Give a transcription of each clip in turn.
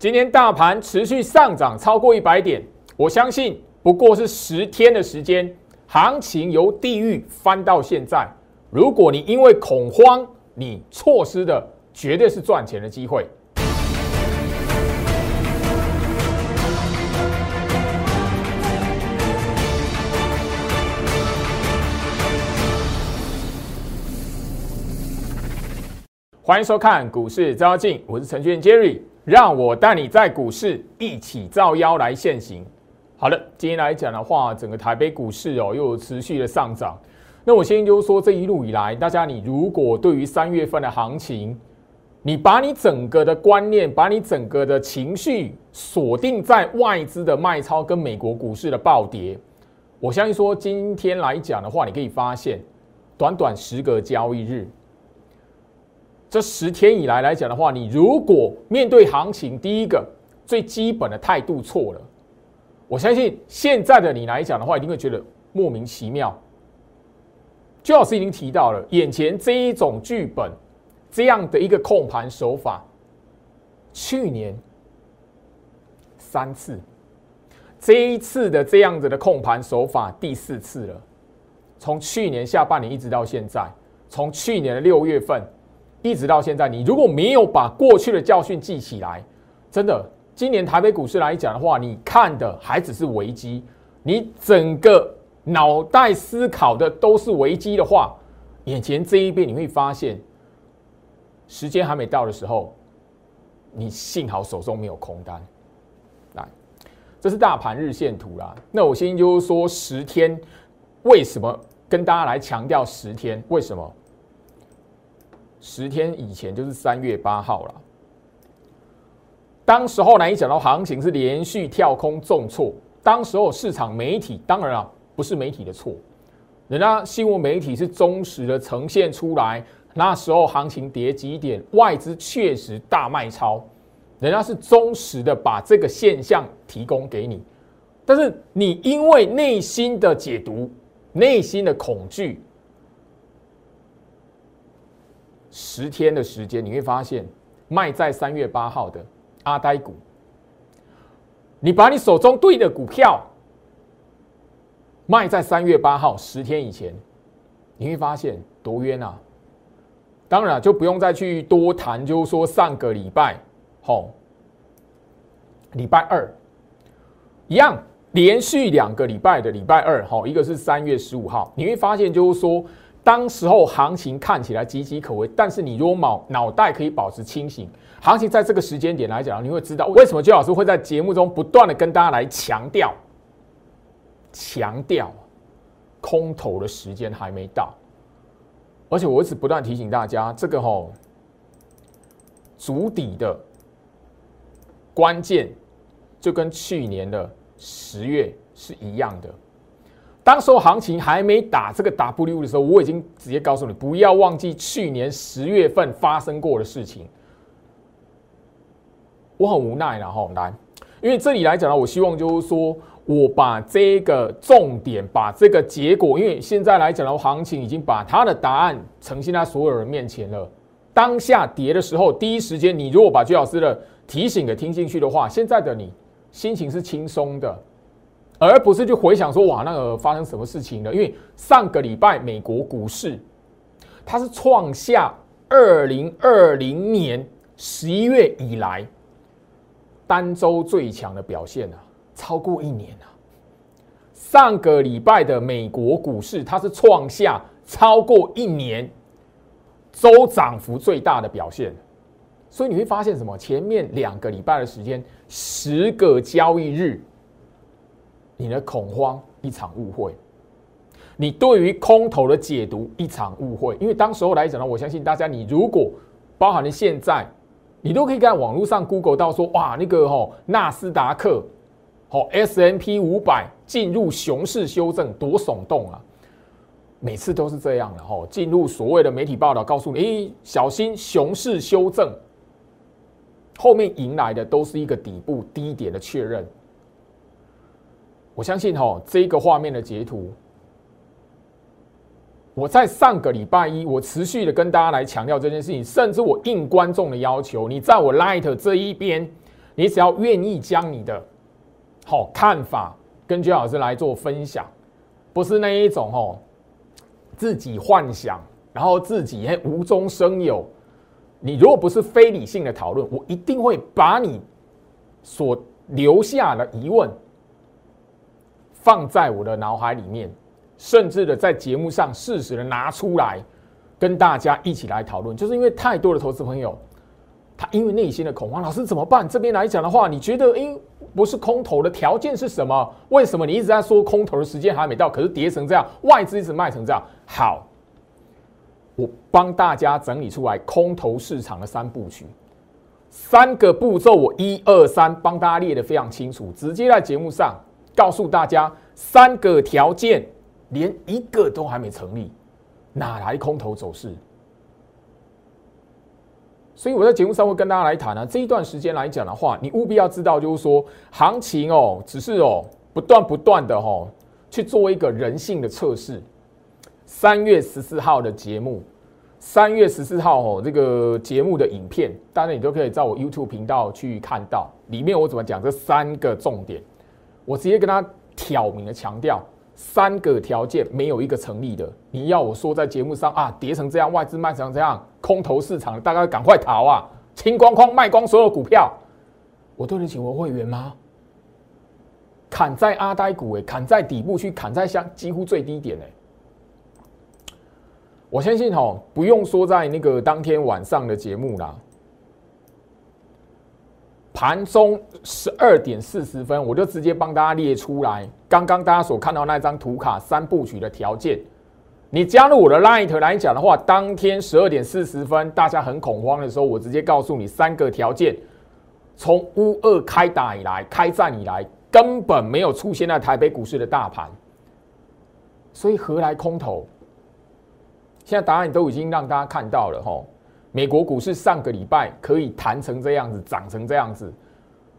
今天大盘持续上涨超过一百点，我相信不过是十天的时间，行情由地狱翻到现在。如果你因为恐慌，你错失的绝对是赚钱的机会。欢迎收看股市招妖，我是程序员 Jerry，让我带你在股市一起造妖来现行。好了，今天来讲的话，整个台北股市哦又持续的上涨。那我先就是说，这一路以来，大家你如果对于三月份的行情，你把你整个的观念，把你整个的情绪锁定在外资的卖超跟美国股市的暴跌，我相信说今天来讲的话，你可以发现，短短十个交易日。这十天以来来讲的话，你如果面对行情，第一个最基本的态度错了，我相信现在的你来讲的话，一定会觉得莫名其妙。周老师已经提到了，眼前这一种剧本，这样的一个控盘手法，去年三次，这一次的这样子的控盘手法第四次了。从去年下半年一直到现在，从去年的六月份。一直到现在，你如果没有把过去的教训记起来，真的，今年台北股市来讲的话，你看的还只是危机，你整个脑袋思考的都是危机的话，眼前这一边你会发现，时间还没到的时候，你幸好手中没有空单。来，这是大盘日线图啦。那我先就说十天，为什么跟大家来强调十天？为什么？十天以前就是三月八号了，当时候呢一讲到行情是连续跳空重挫，当时候市场媒体当然啊不是媒体的错，人家新闻媒体是忠实的呈现出来，那时候行情跌几点，外资确实大卖超，人家是忠实的把这个现象提供给你，但是你因为内心的解读，内心的恐惧。十天的时间，你会发现卖在三月八号的阿呆股，你把你手中对的股票卖在三月八号十天以前，你会发现多冤啊！当然就不用再去多谈，就是说上个礼拜，吼，礼拜二一样，连续两个礼拜的礼拜二，吼，一个是三月十五号，你会发现就是说。当时候行情看起来岌岌可危，但是你如果脑脑袋可以保持清醒，行情在这个时间点来讲，你会知道为什么周老师会在节目中不断的跟大家来强调，强调空头的时间还没到，而且我一直不断提醒大家，这个吼足底的关键就跟去年的十月是一样的。当时候行情还没打这个 W 的时候，我已经直接告诉你，不要忘记去年十月份发生过的事情。我很无奈然后来，因为这里来讲呢，我希望就是说我把这个重点，把这个结果，因为现在来讲的行情已经把它的答案呈现在所有人面前了。当下跌的时候，第一时间你如果把居老师的提醒给听进去的话，现在的你心情是轻松的。而不是去回想说哇，那个发生什么事情了？因为上个礼拜美国股市它是创下二零二零年十一月以来单周最强的表现啊，超过一年啊。上个礼拜的美国股市它是创下超过一年周涨幅最大的表现，所以你会发现什么？前面两个礼拜的时间，十个交易日。你的恐慌一场误会，你对于空头的解读一场误会。因为当时候来讲呢，我相信大家，你如果包含了现在，你都可以在网络上 Google 到说，哇，那个吼纳斯达克，吼 S M P 五百进入熊市修正，多耸动啊！每次都是这样的吼，进入所谓的媒体报道，告诉你，哎，小心熊市修正，后面迎来的都是一个底部低点的确认。我相信哈，这个画面的截图，我在上个礼拜一，我持续的跟大家来强调这件事情，甚至我应观众的要求，你在我 Light 这一边，你只要愿意将你的好看法跟居老师来做分享，不是那一种哦自己幻想，然后自己还无中生有。你如果不是非理性的讨论，我一定会把你所留下的疑问放在我的脑海里面，甚至的在节目上适时的拿出来跟大家一起来讨论。就是因为太多的投资朋友，他因为内心的恐慌，老师怎么办？这边来讲的话，你觉得，因不是空头的条件是什么？为什么你一直在说空头的时间还没到，可是跌成这样，外资一直卖成这样？好。我帮大家整理出来空头市场的三部曲，三个步骤，我一二三帮大家列的非常清楚，直接在节目上告诉大家三个条件，连一个都还没成立，哪来空头走势？所以我在节目上会跟大家来谈呢。这一段时间来讲的话，你务必要知道，就是说行情哦，只是哦不断不断的哦去做一个人性的测试。三月十四号的节目，三月十四号哦，这个节目的影片，当然你都可以在我 YouTube 频道去看到。里面我怎么讲这三个重点，我直接跟他挑明了强调，三个条件没有一个成立的。你要我说在节目上啊，跌成这样，外资卖成这样，空头市场，大家赶快逃啊，清光光卖光所有股票，我对得起我会员吗？砍在阿呆股哎，砍在底部去，砍在相几乎最低点哎。我相信哈，不用说在那个当天晚上的节目啦，盘中十二点四十分，我就直接帮大家列出来，刚刚大家所看到那张图卡三部曲的条件。你加入我的 Light 来讲的话，当天十二点四十分，大家很恐慌的时候，我直接告诉你三个条件：从乌二开打以来，开战以来，根本没有出现在台北股市的大盘，所以何来空头？现在答案都已经让大家看到了吼，美国股市上个礼拜可以弹成这样子，涨成这样子，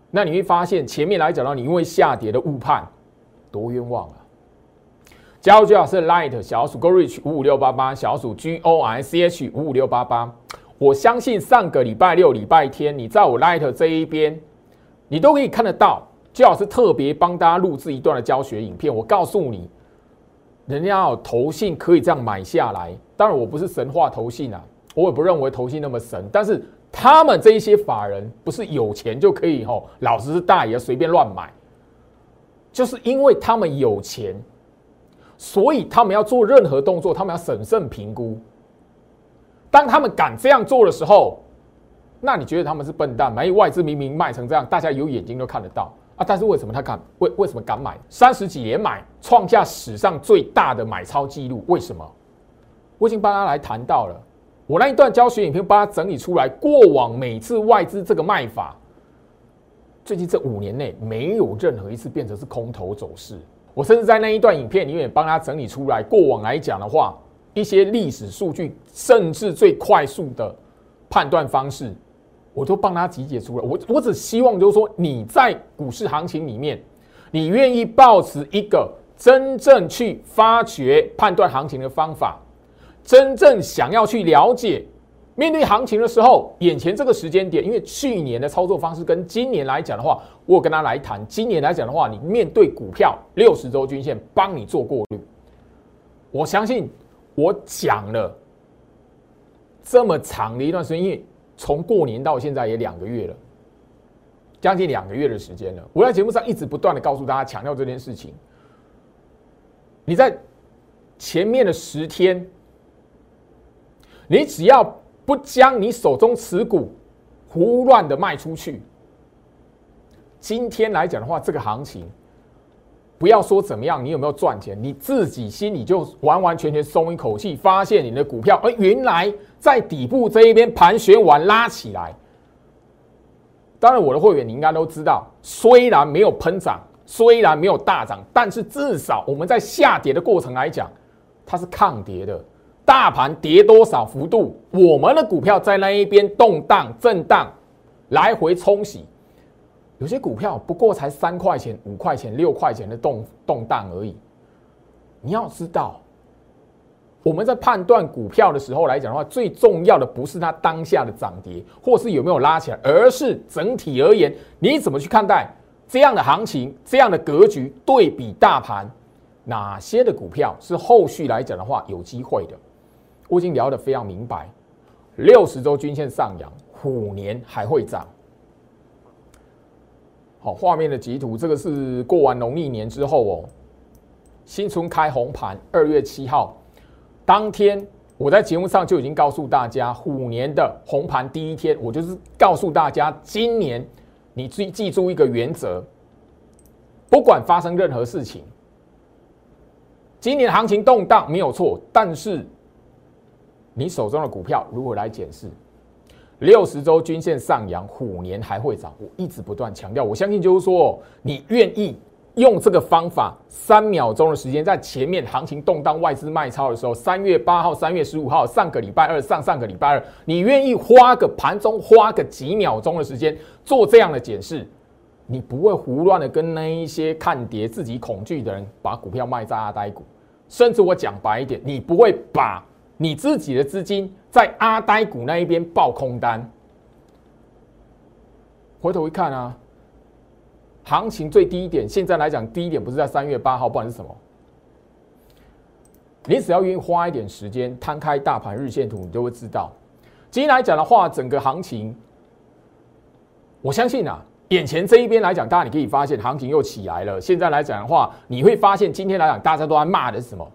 那你会发现前面来讲到你因为下跌的误判，多冤枉啊！加入最好是 Light 小鼠 Go Reach 五五六八八小鼠 G O I C H 五五六八八，我相信上个礼拜六、礼拜天你在我 Light 这一边，你都可以看得到，最好是特别帮大家录制一段的教学影片，我告诉你。人家有投信可以这样买下来，当然我不是神话投信啊，我也不认为投信那么神，但是他们这一些法人不是有钱就可以吼，老子是大爷随便乱买，就是因为他们有钱，所以他们要做任何动作，他们要审慎评估。当他们敢这样做的时候，那你觉得他们是笨蛋吗？因为外资明明卖成这样，大家有眼睛都看得到。啊！但是为什么他敢？为为什么敢买？三十几年买，创下史上最大的买超记录。为什么？我已经帮他来谈到了。我那一段教学影片帮他整理出来，过往每次外资这个卖法，最近这五年内没有任何一次变成是空头走势。我甚至在那一段影片里面帮他整理出来，过往来讲的话，一些历史数据，甚至最快速的判断方式。我都帮他集结出来。我我只希望就是说，你在股市行情里面，你愿意保持一个真正去发掘、判断行情的方法，真正想要去了解面对行情的时候，眼前这个时间点，因为去年的操作方式跟今年来讲的话，我有跟他来谈。今年来讲的话，你面对股票六十周均线帮你做过滤，我相信我讲了这么长的一段时间，因为。从过年到现在也两个月了，将近两个月的时间了。我在节目上一直不断的告诉大家，强调这件事情。你在前面的十天，你只要不将你手中持股胡乱的卖出去，今天来讲的话，这个行情。不要说怎么样，你有没有赚钱？你自己心里就完完全全松一口气，发现你的股票，而原来在底部这一边盘旋完拉起来。当然，我的会员你应该都知道，虽然没有喷涨，虽然没有大涨，但是至少我们在下跌的过程来讲，它是抗跌的。大盘跌多少幅度，我们的股票在那一边动荡震荡，来回冲洗。有些股票不过才三块钱、五块钱、六块钱的动动荡而已。你要知道，我们在判断股票的时候来讲的话，最重要的不是它当下的涨跌，或是有没有拉起来，而是整体而言，你怎么去看待这样的行情、这样的格局，对比大盘，哪些的股票是后续来讲的话有机会的？我已经聊得非常明白，六十周均线上扬，虎年还会涨。好，画面的截图，这个是过完农历年之后哦，新春开红盘，二月七号。当天我在节目上就已经告诉大家，虎年的红盘第一天，我就是告诉大家，今年你记记住一个原则，不管发生任何事情，今年行情动荡没有错，但是你手中的股票如何来检视？六十周均线上扬，虎年还会涨，我一直不断强调，我相信就是说，你愿意。用这个方法，三秒钟的时间，在前面行情动荡、外资卖超的时候，三月八号、三月十五号，上个礼拜二、上上个礼拜二，你愿意花个盘中花个几秒钟的时间做这样的检视，你不会胡乱的跟那一些看跌、自己恐惧的人把股票卖在阿呆股，甚至我讲白一点，你不会把你自己的资金在阿呆股那一边爆空单。回头一看啊。行情最低点，现在来讲，低一点不是在三月八号，不管是什么，你只要愿意花一点时间，摊开大盘日线图，你就会知道。今天来讲的话，整个行情，我相信啊，眼前这一边来讲，大家你可以发现行情又起来了。现在来讲的话，你会发现今天来讲，大家都在骂的是什么？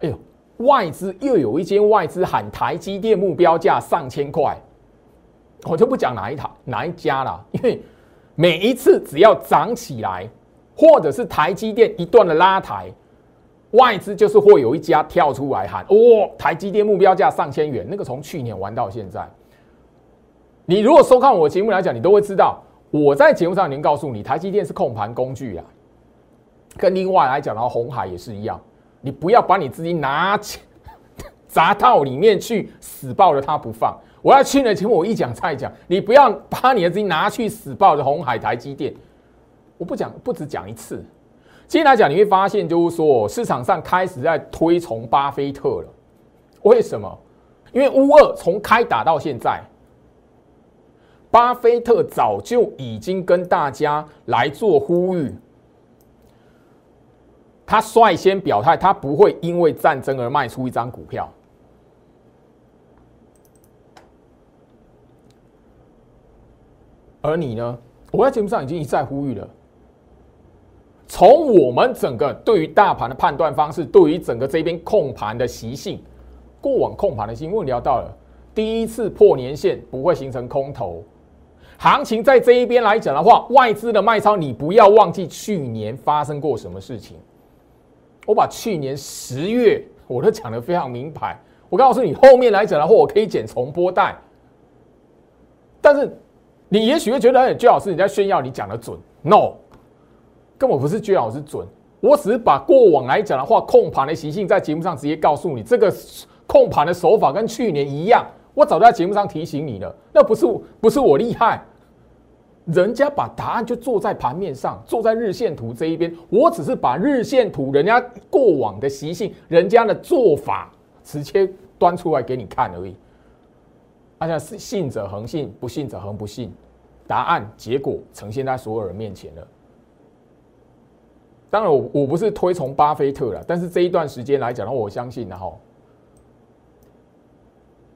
哎呦，外资又有一间外资喊台积电目标价上千块，我就不讲哪一台哪一家了，因为。每一次只要涨起来，或者是台积电一段的拉抬，外资就是会有一家跳出来喊：“哦，台积电目标价上千元。”那个从去年玩到现在，你如果收看我节目来讲，你都会知道，我在节目上已经告诉你，台积电是控盘工具啊。跟另外来讲的话，红海也是一样，你不要把你资金拿起砸到里面去，死抱着它不放。我要去呢，请我一讲再讲，你不要把你的资金拿去死抱着红海、台积电。我不讲，不止讲一次。今天来讲，你会发现，就是说市场上开始在推崇巴菲特了。为什么？因为乌二从开打到现在，巴菲特早就已经跟大家来做呼吁，他率先表态，他不会因为战争而卖出一张股票。而你呢？我在节目上已经一再呼吁了。从我们整个对于大盘的判断方式，对于整个这边控盘的习性，过往控盘的习性，我聊到了第一次破年线不会形成空头行情，在这一边来讲的话，外资的卖超，你不要忘记去年发生过什么事情。我把去年十月我都讲的非常明白。我告诉你，后面来讲的话，我可以剪重播带，但是。你也许会觉得，哎，居老师你在炫耀你讲的准？No，根本不是居老师准，我只是把过往来讲的话，控盘的习性在节目上直接告诉你，这个控盘的手法跟去年一样，我早在节目上提醒你了。那不是不是我厉害，人家把答案就坐在盘面上，坐在日线图这一边，我只是把日线图人家过往的习性、人家的做法直接端出来给你看而已。大家是信者恒信，不信者恒不信。答案结果呈现在所有人面前了。当然，我我不是推崇巴菲特了，但是这一段时间来讲的话，我相信然后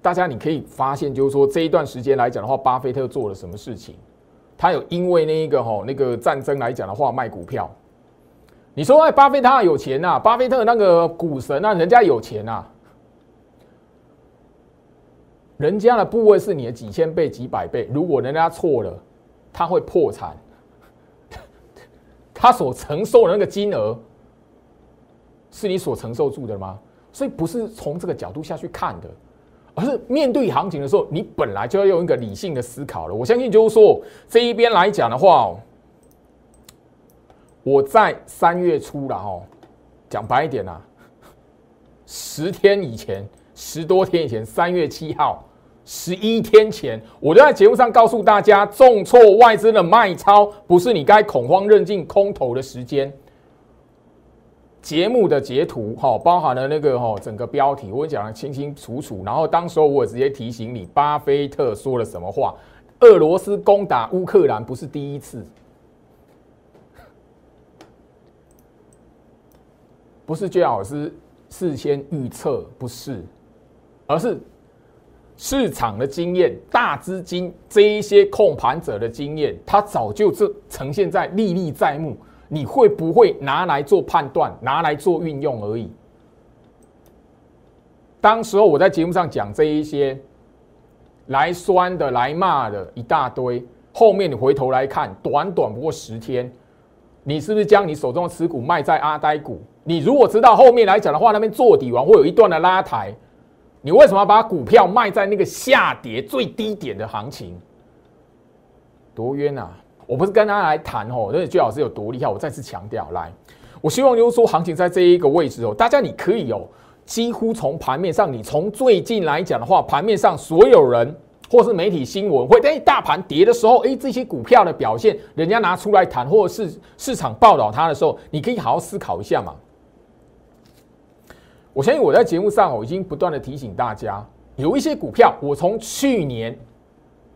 大家你可以发现，就是说这一段时间来讲的话，巴菲特做了什么事情？他有因为那一个吼那个战争来讲的话卖股票。你说哎，巴菲特有钱呐？巴菲特那个股神啊，人家有钱呐。人家的部位是你的几千倍、几百倍，如果人家错了，他会破产。他所承受的那个金额，是你所承受住的吗？所以不是从这个角度下去看的，而是面对行情的时候，你本来就要用一个理性的思考了。我相信就是说，这一边来讲的话，我在三月初了哦，讲白一点啊，十天以前，十多天以前，三月七号。十一天前，我就在节目上告诉大家，重挫外资的卖超不是你该恐慌认进空头的时间。节目的截图，哈，包含了那个哈整个标题，我讲的清清楚楚。然后当时候我直接提醒你，巴菲特说了什么话？俄罗斯攻打乌克兰不是第一次，不是最好是事先预测，不是，而是市场的经验、大资金这一些控盘者的经验，它早就这呈现在历历在目。你会不会拿来做判断，拿来做运用而已？当时候我在节目上讲这一些，来酸的、来骂的一大堆，后面你回头来看，短短不过十天，你是不是将你手中的持股卖在阿呆股？你如果知道后面来讲的话，那边做底完会有一段的拉抬，你为什么要把股票卖在那个下跌最低点的行情？多冤啊！我不是跟大家来谈哦，那最好是有多厉害。我再次强调，来，我希望就是说，行情在这一个位置哦，大家你可以哦，几乎从盘面上，你从最近来讲的话，盘面上所有人或是媒体新闻，会在大盘跌的时候，哎，这些股票的表现，人家拿出来谈，或者是市场报道它的时候，你可以好好思考一下嘛。我相信我在节目上哦，已经不断的提醒大家，有一些股票，我从去年。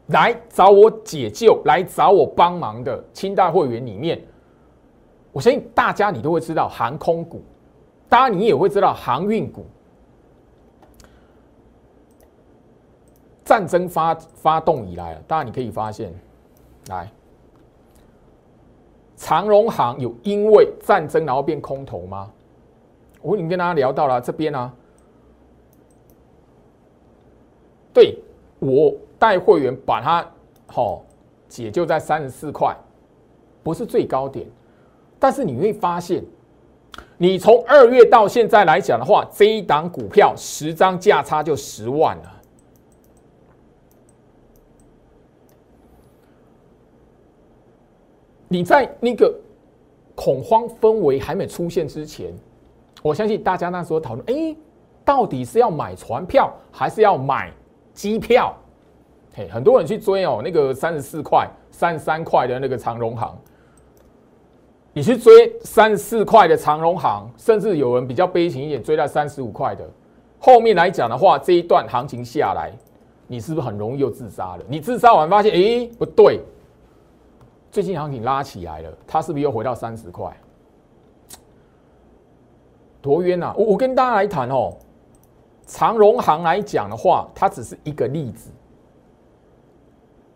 来找我解救、来找我帮忙的清代会员里面，我相信大家你都会知道航空股，当然你也会知道航运股。战争发发动以来，当然你可以发现，来长荣航有因为战争然后变空头吗？我已经跟大家聊到了这边啊，对我。带会员把它好解救在三十四块，不是最高点，但是你会发现，你从二月到现在来讲的话，这一档股票十张价差就十万了。你在那个恐慌氛围还没出现之前，我相信大家那时候讨论，哎，到底是要买船票还是要买机票？很多人去追哦，那个三十四块、三十三块的那个长荣行，你去追三十四块的长荣行，甚至有人比较悲情一点，追到三十五块的。后面来讲的话，这一段行情下来，你是不是很容易又自杀了？你自杀完发现，哎，不对，最近行情拉起来了，它是不是又回到三十块？多冤呐！我我跟大家来谈哦，长荣行来讲的话，它只是一个例子。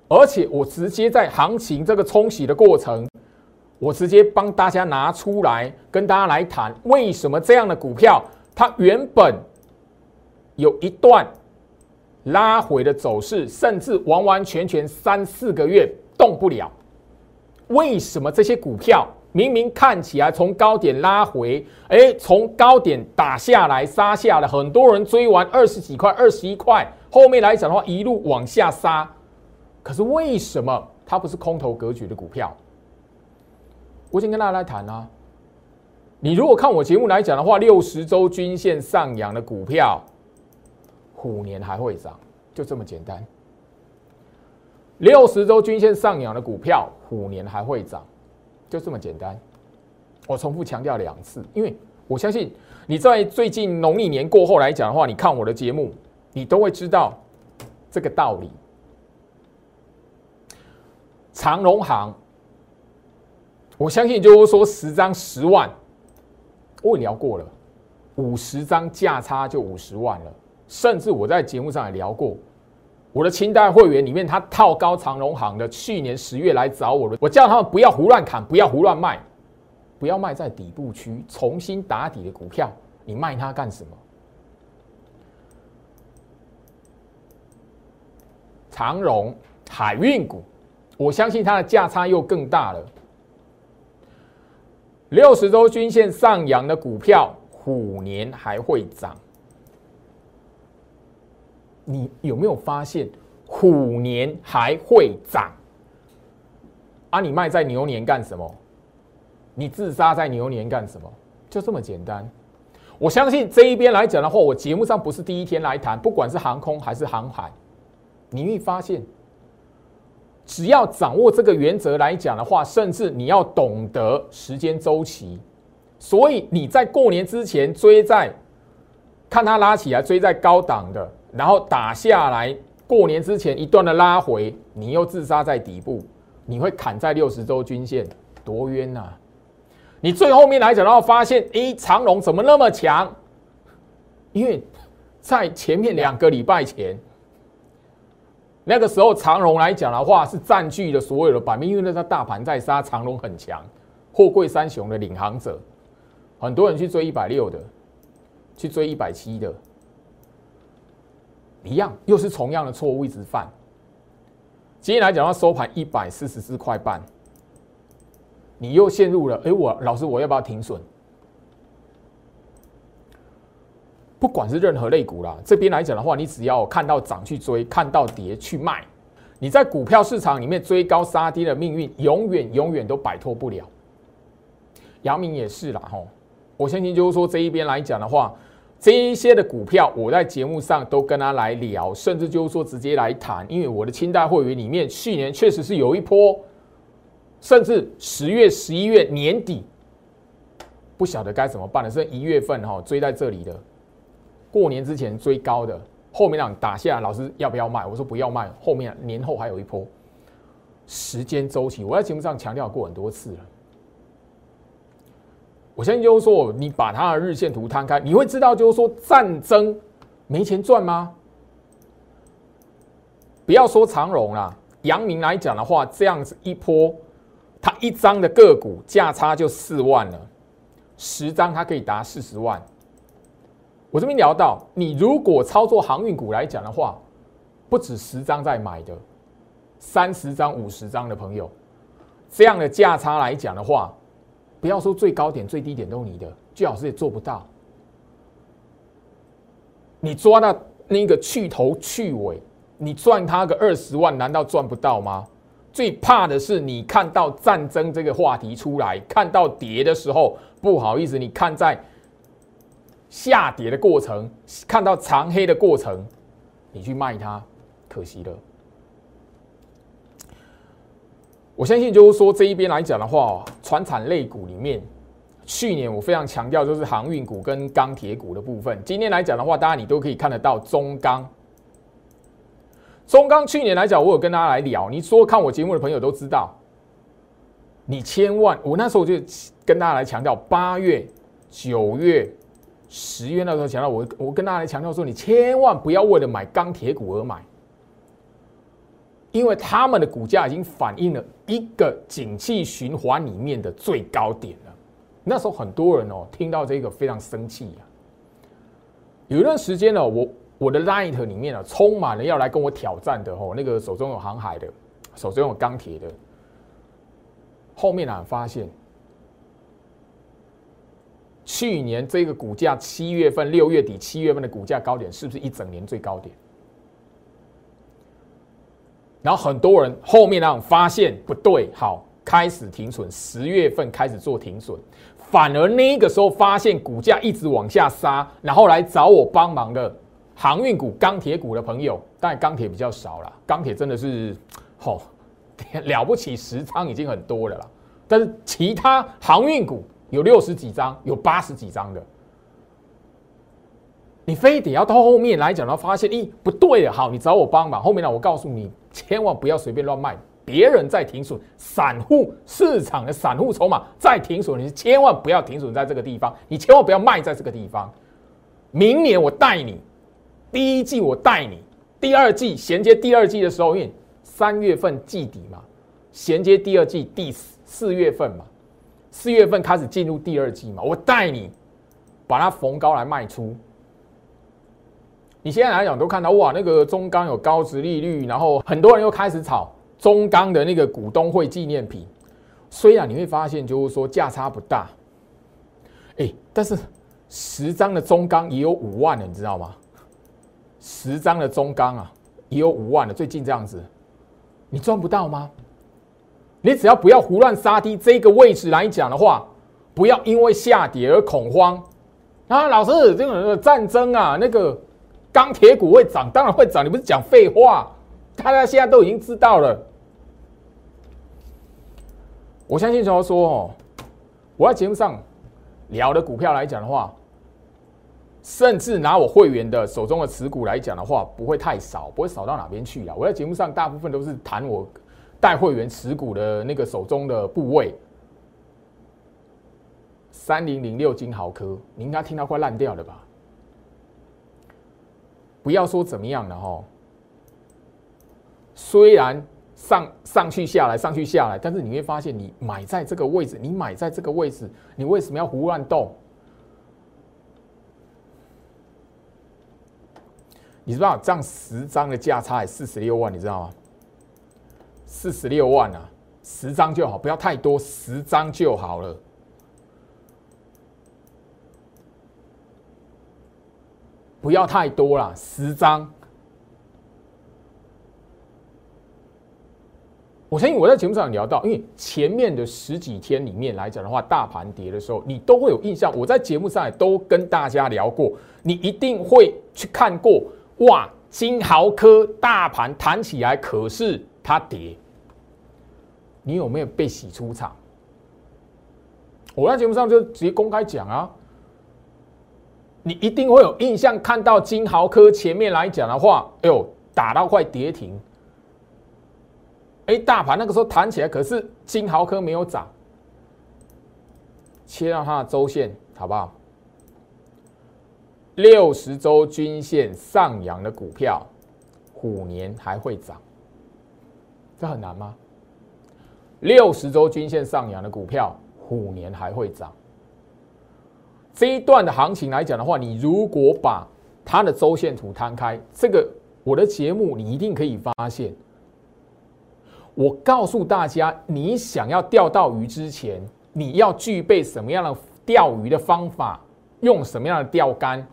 而且我直接在行情这个冲洗的过程，我直接帮大家拿出来跟大家来谈，为什么这样的股票它原本有一段拉回的走势，甚至完完全全三四个月动不了？为什么这些股票明明看起来从高点拉回，哎，从高点打下来杀下了，很多人追完二十几块、二十一块，后面来讲的话一路往下杀。可是为什么它不是空头格局的股票？我先跟大家来谈啊。你如果看我节目来讲的话，六十周均线上扬的股票，虎年还会涨，就这么简单。六十周均线上扬的股票，虎年还会涨，就这么简单。我重复强调两次，因为我相信你在最近农历年过后来讲的话，你看我的节目，你都会知道这个道理。长荣行，我相信就是说十张十万，我聊过了，五十张价差就五十万了。甚至我在节目上也聊过，我的清代会员里面，他套高长荣行的，去年十月来找我的，我叫他们不要胡乱砍，不要胡乱卖，不要卖在底部区重新打底的股票，你卖它干什么？长荣海运股。我相信它的价差又更大了。六十周均线上扬的股票，虎年还会涨。你有没有发现，虎年还会涨？啊，你卖在牛年干什么？你自杀在牛年干什么？就这么简单。我相信这一边来讲的话，我节目上不是第一天来谈，不管是航空还是航海，你会发现。只要掌握这个原则来讲的话，甚至你要懂得时间周期，所以你在过年之前追在，看它拉起来追在高档的，然后打下来，过年之前一段的拉回，你又自杀在底部，你会砍在六十周均线，多冤呐！你最后面来讲，然后发现，诶，长龙怎么那么强？因为在前面两个礼拜前，那个时候长龙来讲的话，是占据了所有的版面，因为那时候大盘在杀，长龙很强，货柜三雄的领航者，很多人去追一百六的，去追一百七的，一样，又是同样的错误一直犯。今天来讲，它收盘一百四十四块半。你又陷入了，哎，我老师，我要不要停损？不管是任何类股啦，这边来讲的话，你只要看到涨去追，看到跌去卖，你在股票市场里面追高杀低的命运，永远永远都摆脱不了。杨明也是啦，吼，我相信就是说这一边来讲的话，这一些的股票，我在节目上都跟他来聊，甚至就是说直接来谈，因为我的清代会员里面，去年确实是有一波。甚至十月、十一月年底，不晓得该怎么办了。是一月份哈追在这里的，过年之前追高的，后面让打下，老师要不要卖？我说不要卖，后面年后还有一波时间周期。我在节目上强调过很多次了。我相信就是说，你把它的日线图摊开，你会知道就是说战争没钱赚吗？不要说长荣啦，阳明来讲的话，这样子一波。它一张的个股价差就四万了，十张它可以达四十万。我这边聊到，你如果操作航运股来讲的话，不止十张在买的，三十张、五十张的朋友，这样的价差来讲的话，不要说最高点、最低点都是你的，最好是也做不到。你抓到那个去头去尾，你赚他个二十万，难道赚不到吗？最怕的是你看到战争这个话题出来，看到跌的时候，不好意思，你看在下跌的过程，看到长黑的过程，你去卖它，可惜了。我相信就是说这一边来讲的话，船产类股里面，去年我非常强调就是航运股跟钢铁股的部分。今天来讲的话，大家你都可以看得到中钢。中钢去年来讲，我有跟大家来聊。你说看我节目的朋友都知道，你千万，我那时候就跟大家来强调，八月、九月、十月那时候强调，我我跟大家来强调说，你千万不要为了买钢铁股而买，因为他们的股价已经反映了一个景气循环里面的最高点了。那时候很多人哦，听到这个非常生气呀。有一段时间呢，我。我的 Light 里面啊，充满了要来跟我挑战的吼，那个手中有航海的，手中有钢铁的。后面啊，发现去年这个股价七月份、六月底、七月份的股价高点，是不是一整年最高点？然后很多人后面那种发现不对，好开始停损，十月份开始做停损，反而那个时候发现股价一直往下杀，然后来找我帮忙的。航运股、钢铁股的朋友，但钢铁比较少了。钢铁真的是，吼，了不起，十仓已经很多了啦。但是其他航运股有六十几张，有八十几张的，你非得要到后面来讲，然后发现，咦，不对了，好，你找我帮忙。后面呢，我告诉你，千万不要随便乱卖，别人在停损，散户市场的散户筹码在停损，你千万不要停损在这个地方，你千万不要卖在这个地方。明年我带你。第一季我带你，第二季衔接第二季的时候，因为三月份季底嘛，衔接第二季第四月份嘛，四月份开始进入第二季嘛，我带你把它逢高来卖出。你现在来讲都看到哇，那个中钢有高值利率，然后很多人又开始炒中钢的那个股东会纪念品，虽然你会发现就是说价差不大，哎，但是十张的中钢也有五万了，你知道吗？十张的中钢啊，也有五万的，最近这样子，你赚不到吗？你只要不要胡乱杀低这个位置来讲的话，不要因为下跌而恐慌。啊，老师，这个战争啊，那个钢铁股会涨，当然会涨，你不是讲废话？大家现在都已经知道了。我相信说说哦，我在节目上聊的股票来讲的话，甚至拿我会员的手中的持股来讲的话，不会太少，不会少到哪边去啊。我在节目上大部分都是谈我带会员持股的那个手中的部位。三零零六金豪科，你应该听到快烂掉了吧？不要说怎么样了哈，虽然上上去下来上去下来，但是你会发现，你买在这个位置，你买在这个位置，你为什么要胡乱动？你知道这样十张的价差四十六万，你知道吗？四十六万啊，十张就好，不要太多，十张就好了。不要太多了，十张。我相信我在节目上聊到，因为前面的十几天里面来讲的话，大盘跌的时候，你都会有印象。我在节目上也都跟大家聊过，你一定会去看过。哇，金豪科大盘弹起来，可是它跌，你有没有被洗出场？我在节目上就直接公开讲啊。你一定会有印象，看到金豪科前面来讲的话，哎呦，打到快跌停。哎，大盘那个时候弹起来，可是金豪科没有涨。切到它的周线，好不好？六十周均线上扬的股票，虎年还会涨？这很难吗？六十周均线上扬的股票，虎年还会涨？这一段的行情来讲的话，你如果把它的周线图摊开，这个我的节目你一定可以发现。我告诉大家，你想要钓到鱼之前，你要具备什么样的钓鱼的方法，用什么样的钓竿。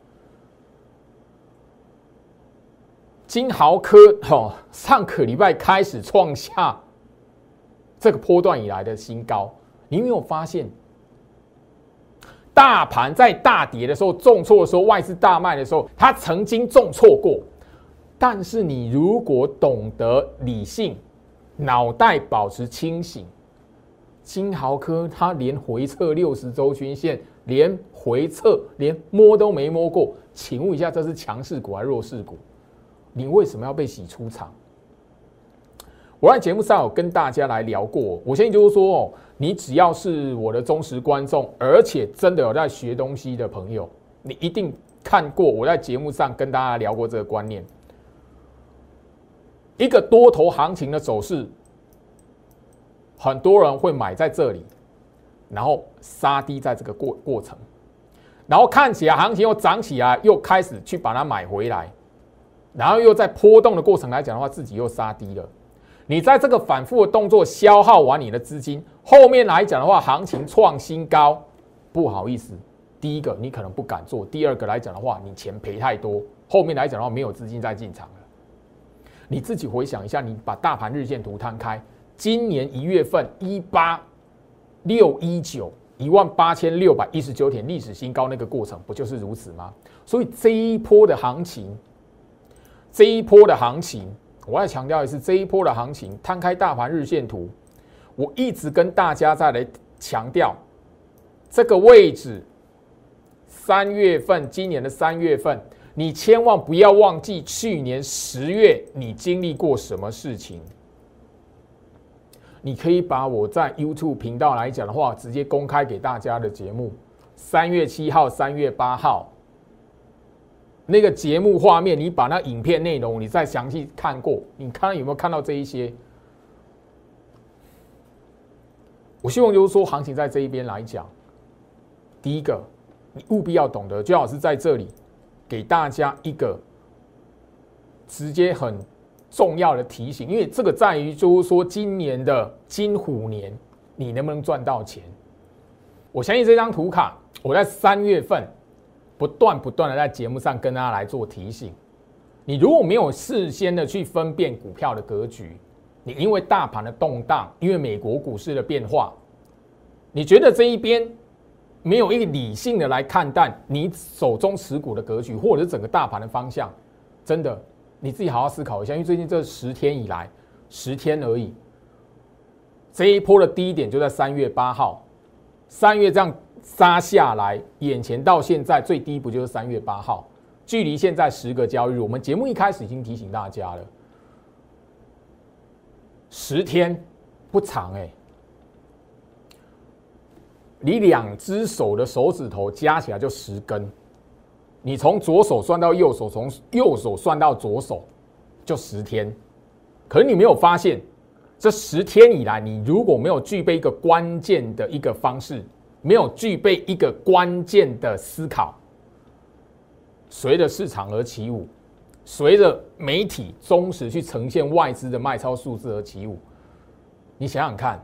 金豪科哈，上个礼拜开始创下这个波段以来的新高，你有没有发现？大盘在大跌的时候重挫的时候，外资大卖的时候，它曾经重挫过。但是你如果懂得理性，脑袋保持清醒，金豪科它连回撤六十周均线，连回撤连摸都没摸过，请问一下，这是强势股还是弱势股？你为什么要被洗出场？我在节目上有跟大家来聊过，我现在就是说哦。你只要是我的忠实观众，而且真的有在学东西的朋友，你一定看过我在节目上跟大家聊过这个观念。一个多头行情的走势，很多人会买在这里，然后杀低在这个过过程，然后看起来行情又涨起来，又开始去把它买回来，然后又在波动的过程来讲的话，自己又杀低了。你在这个反复的动作消耗完你的资金，后面来讲的话，行情创新高，不好意思，第一个你可能不敢做，第二个来讲的话，你钱赔太多，后面来讲的话没有资金再进场了。你自己回想一下，你把大盘日线图摊开，今年一月份一八六一九一万八千六百一十九点历史新高，那个过程不就是如此吗？所以这一波的行情，这一波的行情。我要强调的是，这一波的行情，摊开大盘日线图，我一直跟大家在来强调，这个位置，三月份，今年的三月份，你千万不要忘记去年十月你经历过什么事情。你可以把我在 YouTube 频道来讲的话，直接公开给大家的节目，三月七号、三月八号。那个节目画面，你把那影片内容你再详细看过，你看有没有看到这一些？我希望就是说，行情在这一边来讲，第一个，你务必要懂得，最好是在这里给大家一个直接很重要的提醒，因为这个在于就是说，今年的金虎年，你能不能赚到钱？我相信这张图卡，我在三月份。不断不断的在节目上跟大家来做提醒，你如果没有事先的去分辨股票的格局，你因为大盘的动荡，因为美国股市的变化，你觉得这一边没有一个理性的来看待你手中持股的格局，或者是整个大盘的方向，真的你自己好好思考一下，因为最近这十天以来，十天而已，这一波的低点就在三月八号，三月这样。杀下来，眼前到现在最低不就是三月八号？距离现在十个交易日，我们节目一开始已经提醒大家了，十天不长哎，你两只手的手指头加起来就十根，你从左手算到右手，从右手算到左手，就十天。可是你没有发现，这十天以来，你如果没有具备一个关键的一个方式，没有具备一个关键的思考。随着市场而起舞，随着媒体忠实去呈现外资的卖超数字而起舞。你想想看，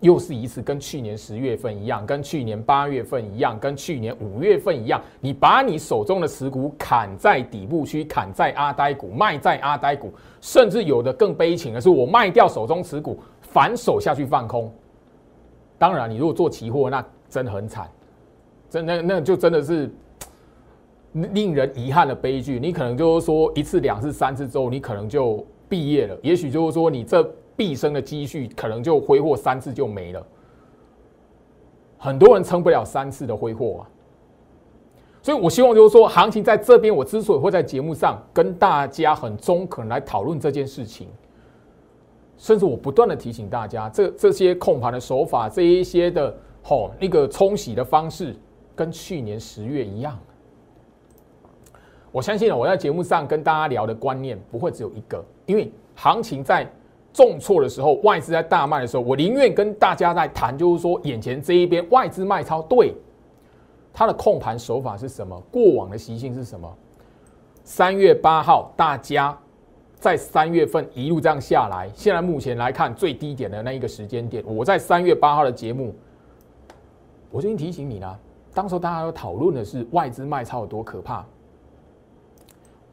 又是一次跟去年十月份一样，跟去年八月份一样，跟去年五月份一样，你把你手中的持股砍在底部区，砍在阿呆股，卖在阿呆股，甚至有的更悲情的是，我卖掉手中持股，反手下去放空。当然，你如果做期货，那真的很惨，真那那就真的是。令人遗憾的悲剧，你可能就是说一次、两次、三次之后，你可能就毕业了。也许就是说，你这毕生的积蓄可能就挥霍三次就没了。很多人撑不了三次的挥霍啊。所以我希望就是说，行情在这边，我之所以会在节目上跟大家很中肯来讨论这件事情，甚至我不断的提醒大家，这这些控盘的手法，这一些的吼那个冲洗的方式，跟去年十月一样。我相信我在节目上跟大家聊的观念不会只有一个，因为行情在重挫的时候，外资在大卖的时候，我宁愿跟大家在谈，就是说眼前这一边外资卖超，对它的控盘手法是什么，过往的习性是什么。三月八号，大家在三月份一路这样下来，现在目前来看最低点的那一个时间点，我在三月八号的节目，我就已经提醒你了，当时大家都讨论的是外资卖超有多可怕。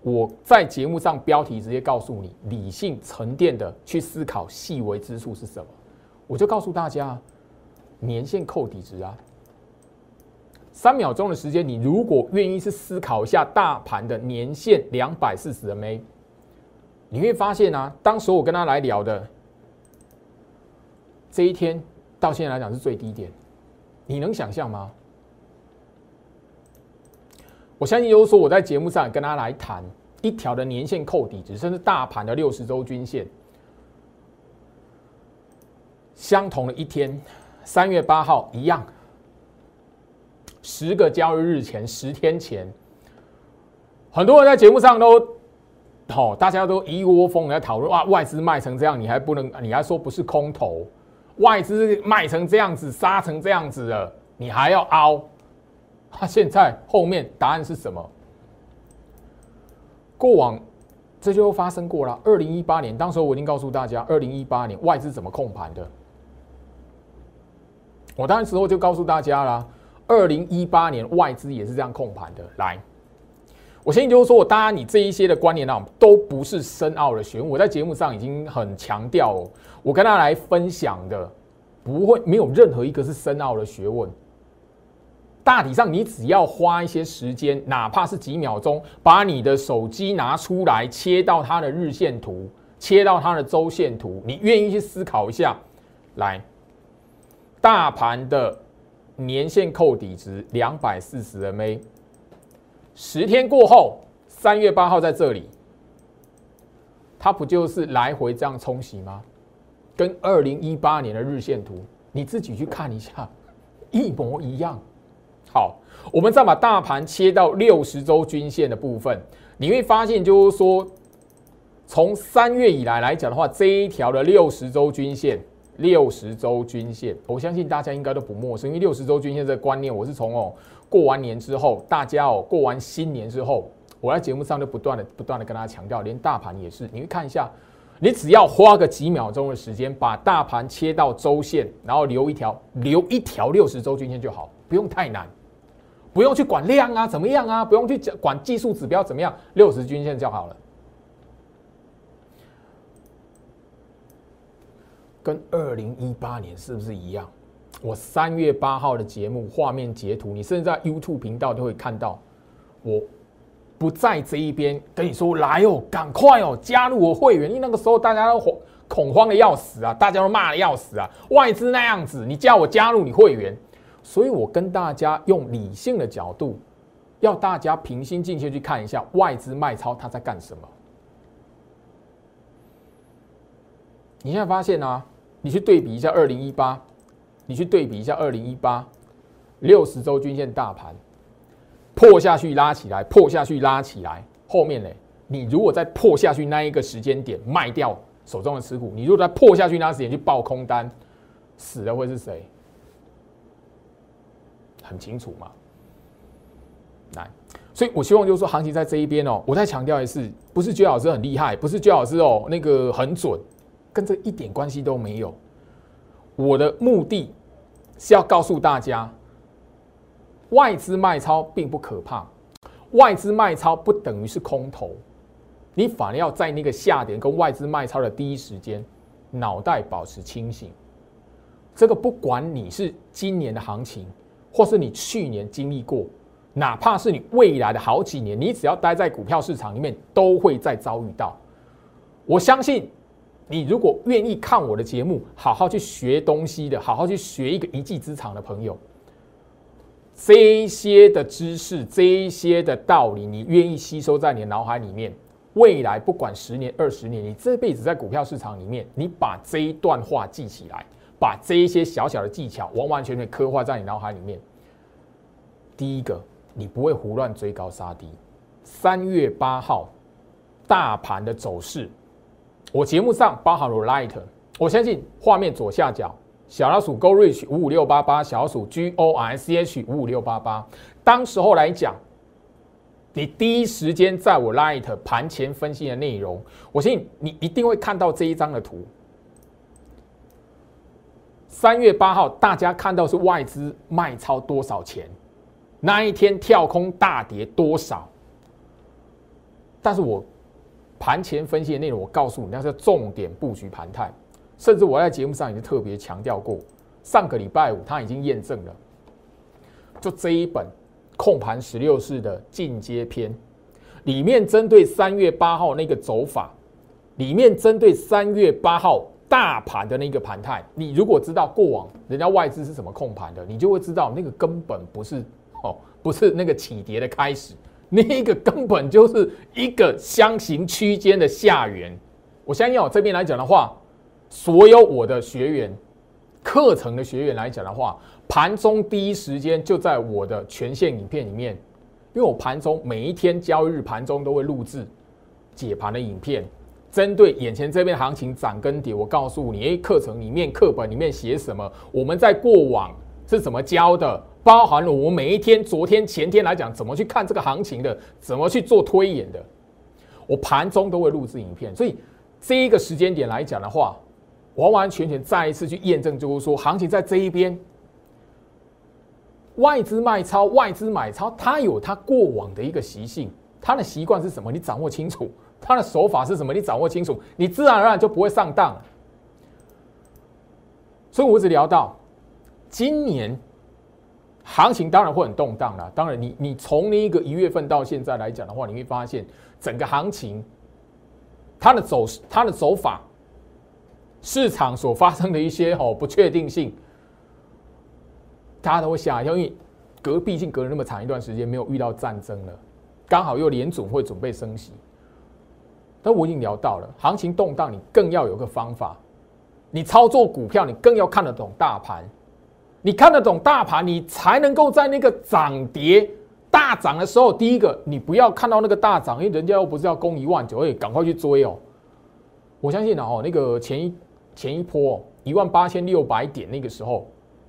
我在节目上标题直接告诉你，理性沉淀的去思考细微之处是什么，我就告诉大家，年限扣底值啊，三秒钟的时间，你如果愿意去思考一下大盘的年限两百四十 MA，你会发现啊，当时我跟他来聊的这一天到现在来讲是最低点，你能想象吗？我相信就是说，我在节目上跟他来谈一条的年线扣底值，甚至大盘的六十周均线，相同的一天，三月八号一样，十个交易日前，十天前，很多人在节目上都，好，大家都一窝蜂在讨论哇，外资卖成这样，你还不能，你还说不是空头，外资卖成这样子，杀成这样子了，你还要凹？他现在后面答案是什么？过往这就发生过了。二零一八年，当时我已经告诉大家，二零一八年外资怎么控盘的。我当时候就告诉大家了，二零一八年外资也是这样控盘的。来，我先就是说，我大家你这一些的观念啊，都不是深奥的学问。我在节目上已经很强调哦，我跟大家来分享的，不会没有任何一个是深奥的学问。大体上，你只要花一些时间，哪怕是几秒钟，把你的手机拿出来，切到它的日线图，切到它的周线图，你愿意去思考一下，来，大盘的年线扣底值两百四十 MA，十天过后，三月八号在这里，它不就是来回这样冲洗吗？跟二零一八年的日线图，你自己去看一下，一模一样。好，我们再把大盘切到六十周均线的部分，你会发现，就是说，从三月以来来讲的话，这一条的六十周均线，六十周均线，我相信大家应该都不陌生，因为六十周均线这个观念，我是从哦过完年之后，大家哦过完新年之后，我在节目上就不断的不断的跟大家强调，连大盘也是，你会看一下，你只要花个几秒钟的时间，把大盘切到周线，然后留一条留一条六十周均线就好，不用太难。不用去管量啊，怎么样啊？不用去管技术指标怎么样，六十均线就好了。跟二零一八年是不是一样？我三月八号的节目画面截图，你甚至在 YouTube 频道都会看到。我不在这一边跟你说，来哦，赶快哦，加入我会员。因为那个时候大家都恐恐慌的要死啊，大家都骂的要死啊，外资那样子，你叫我加入你会员。所以我跟大家用理性的角度，要大家平心静气去看一下外资卖超它在干什么。你现在发现啊，你去对比一下二零一八，你去对比一下二零一八六十周均线大盘破下去拉起来，破下去拉起来，后面呢？你如果在破下去那一个时间点卖掉手中的持股，你如果在破下去那时间去爆空单，死的会是谁？很清楚嘛？来，所以我希望就是说，行情在这一边哦，我再强调一次，不是居老师很厉害，不是居老师哦那个很准，跟这一点关系都没有。我的目的是要告诉大家，外资卖超并不可怕，外资卖超不等于是空头。你反而要在那个下跌跟外资卖超的第一时间，脑袋保持清醒。这个不管你是今年的行情，或是你去年经历过，哪怕是你未来的好几年，你只要待在股票市场里面，都会再遭遇到。我相信，你如果愿意看我的节目，好好去学东西的，好好去学一个一技之长的朋友，这些的知识，这一些的道理，你愿意吸收在你的脑海里面。未来不管十年、二十年，你这辈子在股票市场里面，你把这一段话记起来，把这一些小小的技巧完完全全刻画在你脑海里面。第一个，你不会胡乱追高杀低。三月八号大盘的走势，我节目上包含了 Light，我相信画面左下角小老鼠 Go Reach 五五六八八，小老鼠 G O R C H 五五六八八，当时候来讲。你第一时间在我 Light 盘前分析的内容，我相信你一定会看到这一张的图。三月八号，大家看到是外资卖超多少钱？那一天跳空大跌多少？但是我盘前分析的内容，我告诉你，那是重点布局盘态，甚至我在节目上已经特别强调过，上个礼拜五他已经验证了，就这一本。控盘十六式的进阶篇，里面针对三月八号那个走法，里面针对三月八号大盘的那个盘态，你如果知道过往人家外资是怎么控盘的，你就会知道那个根本不是哦，不是那个起跌的开始，那一个根本就是一个箱型区间的下缘。我相信我这边来讲的话，所有我的学员课程的学员来讲的话。盘中第一时间就在我的全线影片里面，因为我盘中每一天交易日盘中都会录制解盘的影片，针对眼前这边行情涨跟跌，我告诉你，诶，课程里面课本里面写什么，我们在过往是怎么教的，包含了我每一天、昨天、前天来讲怎么去看这个行情的，怎么去做推演的，我盘中都会录制影片，所以这一个时间点来讲的话，完完全全再一次去验证，就是说行情在这一边。外资卖超，外资买超，它有它过往的一个习性，它的习惯是什么？你掌握清楚，它的手法是什么？你掌握清楚，你自然而然就不会上当。所以我只聊到今年行情当然会很动荡了。当然，你你从那一个一月份到现在来讲的话，你会发现整个行情它的走它的走法，市场所发生的一些哦不确定性。大家都会吓一跳，因为隔毕竟隔了那么长一段时间没有遇到战争了，刚好又联总会准备升息。但我已经聊到了，行情动荡，你更要有个方法。你操作股票，你更要看得懂大盘。你看得懂大盘，你才能够在那个涨跌大涨的时候，第一个你不要看到那个大涨，因为人家又不是要攻一万九，哎，赶快去追哦。我相信哦，那个前一前一波一万八千六百点那个时候。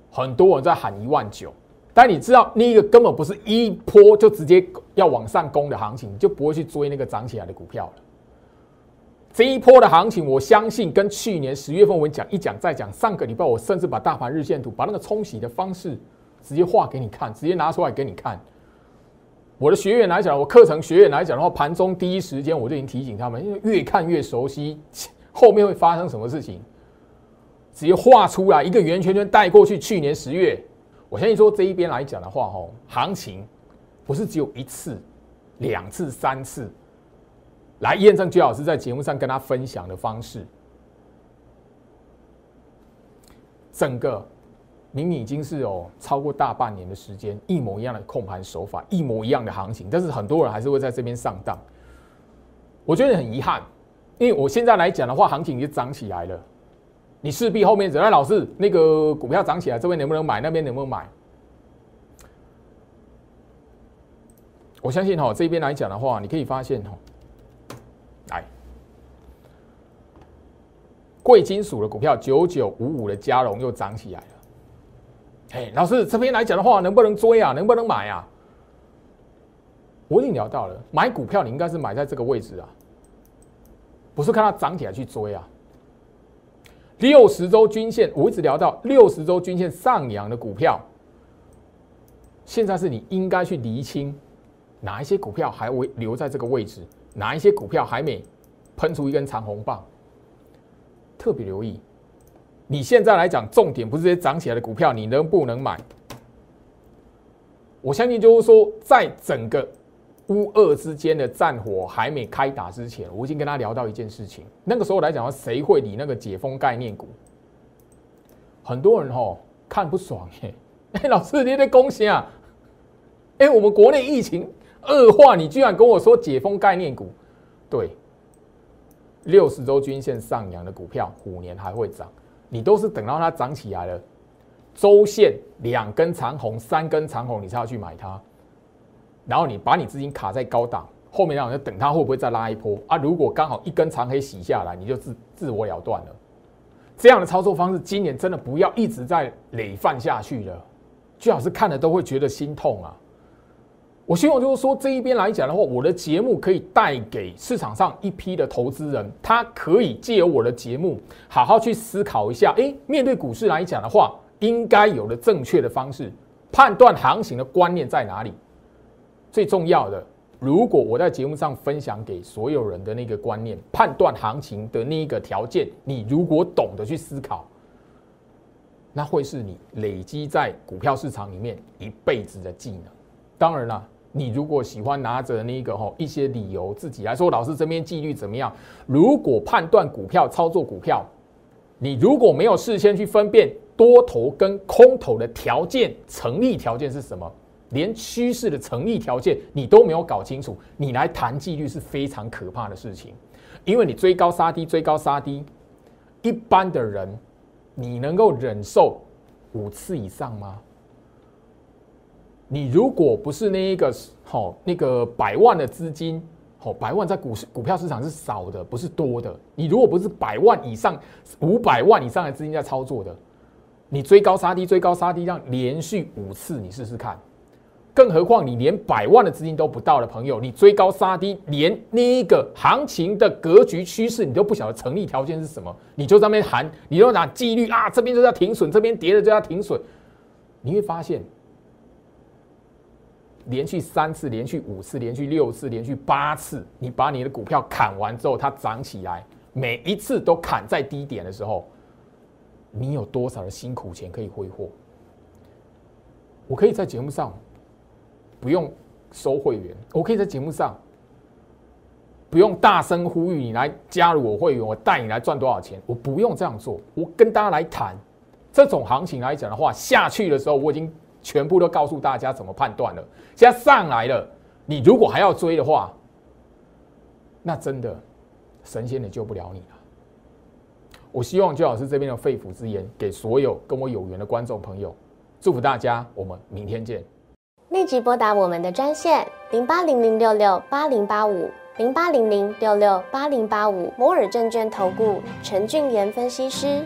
很多人在喊一万九，但你知道那个根本不是一波就直接要往上攻的行情，你就不会去追那个涨起来的股票了。这一波的行情，我相信跟去年十月份我讲一讲再讲，上个礼拜我甚至把大盘日线图把那个冲洗的方式直接画给你看，直接拿出来给你看。我的学员来讲，我课程学员来讲的话，盘中第一时间我就已经提醒他们，因为越看越熟悉后面会发生什么事情。直接画出来一个圆圈圈带过去。去年十月，我相信说这一边来讲的话，哦，行情不是只有一次、两次、三次来验证。居老师在节目上跟他分享的方式，整个明明已经是哦超过大半年的时间，一模一样的控盘手法，一模一样的行情，但是很多人还是会在这边上当。我觉得很遗憾，因为我现在来讲的话，行情已经涨起来了，你势必后面怎样？老师，那个股票涨起来，这边能不能买？那边能不能买？我相信哈，这边来讲的话，你可以发现哈，贵金属的股票九九五五的加龙又涨起来了。哎，老师这边来讲的话，能不能追啊？能不能买啊？我已经聊到了，买股票你应该是买在这个位置啊，不是看它涨起来去追啊。六十周均线，我一直聊到六十周均线上扬的股票，现在是你应该去厘清。哪一些股票还会留在这个位置？哪一些股票还没喷出一根长红棒？特别留意。你现在来讲，重点不是这些涨起来的股票，你能不能买？我相信就是说，在整个乌俄之间的战火还没开打之前，我已经跟他聊到一件事情。那个时候来讲，谁会理那个解封概念股？很多人哦看不爽哎，哎，老师，你的恭喜啊！哎，我们国内疫情。恶化，你居然跟我说解封概念股，对，六十周均线上扬的股票，虎年还会涨，你都是等到它涨起来了，周线两根长红、三根长红，你才要去买它，然后你把你资金卡在高档，后面让人等它会不会再拉一波啊？如果刚好一根长黑洗下来，你就自自我了断了。这样的操作方式，今年真的不要一直在累犯下去了，最好是看了都会觉得心痛啊。我希望就是说这一边来讲的话，我的节目可以带给市场上一批的投资人，他可以借由我的节目好好去思考一下，诶，面对股市来讲的话，应该有的正确的方式判断行情的观念在哪里？最重要的，如果我在节目上分享给所有人的那个观念，判断行情的那一个条件，你如果懂得去思考，那会是你累积在股票市场里面一辈子的技能。当然了。你如果喜欢拿着那个吼一些理由自己来说，老师这边纪律怎么样？如果判断股票、操作股票，你如果没有事先去分辨多头跟空头的条件成立条件是什么，连趋势的成立条件你都没有搞清楚，你来谈纪律是非常可怕的事情。因为你追高杀低，追高杀低，一般的人你能够忍受五次以上吗？你如果不是那一个好那个百万的资金，好百万在股市股票市场是少的，不是多的。你如果不是百万以上、五百万以上的资金在操作的，你追高杀低、追高杀低，让连续五次，你试试看。更何况你连百万的资金都不到的朋友，你追高杀低，连那一个行情的格局趋势你都不晓得成立条件是什么，你就在那边喊，你就拿纪律啊，这边就要停损，这边跌了就要停损，你会发现。连续三次，连续五次，连续六次，连续八次，你把你的股票砍完之后，它涨起来，每一次都砍在低点的时候，你有多少的辛苦钱可以挥霍？我可以在节目上不用收会员，我可以在节目上不用大声呼吁你来加入我会员，我带你来赚多少钱？我不用这样做，我跟大家来谈这种行情来讲的话，下去的时候我已经。全部都告诉大家怎么判断了。现在上来了，你如果还要追的话，那真的神仙也救不了你了。我希望周老师这边的肺腑之言，给所有跟我有缘的观众朋友，祝福大家。我们明天见。立即拨打我们的专线零八零零六六八零八五零八零零六六八零八五摩尔证券投顾陈俊言分析师。